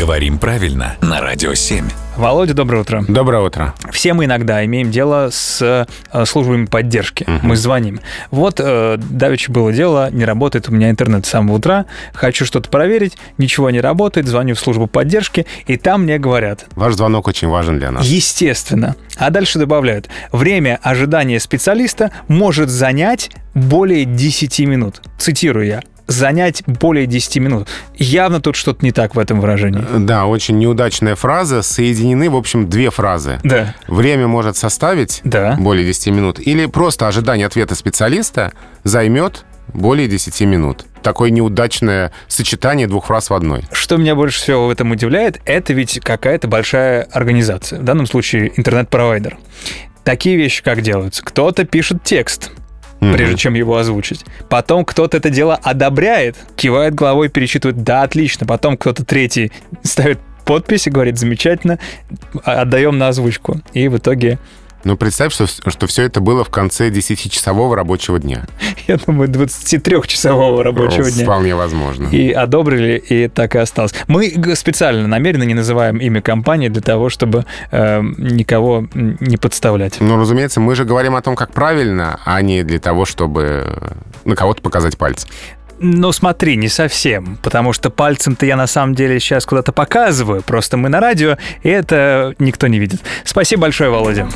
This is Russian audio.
Говорим правильно на Радио 7. Володя, доброе утро. Доброе утро. Все мы иногда имеем дело с э, службами поддержки. Мгм. Мы звоним. Вот э, давеча было дело, не работает у меня интернет с самого утра, хочу что-то проверить, ничего не работает, звоню в службу поддержки, и там мне говорят, Ваш звонок очень важен для нас. естественно. А дальше добавляют, время ожидания специалиста может занять более 10 минут. Цитирую я. Занять более 10 минут. Явно тут что-то не так в этом выражении. Да, очень неудачная фраза. Соединены, в общем, две фразы. Да. Время может составить Да. более 10 минут, или просто ожидание ответа специалиста займет более 10 минут. Такое неудачное сочетание двух фраз в одной. Что меня больше всего в этом удивляет, это ведь какая-то большая организация, в данном случае интернет-провайдер. Такие вещи как делаются? Кто-то пишет текст, Мгм. прежде чем его озвучить. Потом кто-то это дело одобряет, кивает головой, перечитывает «да, отлично». Потом кто-то третий ставит подпись и говорит «замечательно, а- отдаем на озвучку». И в итоге, Но представь, что, что все это было в конце 10-часового рабочего дня. я думаю, 23-часового рабочего дня. Вполне возможно. И одобрили, и так и осталось. Мы специально, намеренно не называем имя компании для того, чтобы э, никого не подставлять. Ну, разумеется, мы же говорим о том, как правильно, а не для того, чтобы на кого-то показать пальцем. Ну, смотри, не совсем, потому что пальцем-то я на самом деле сейчас куда-то показываю, просто мы на радио, и это никто не видит. Спасибо большое, Володя.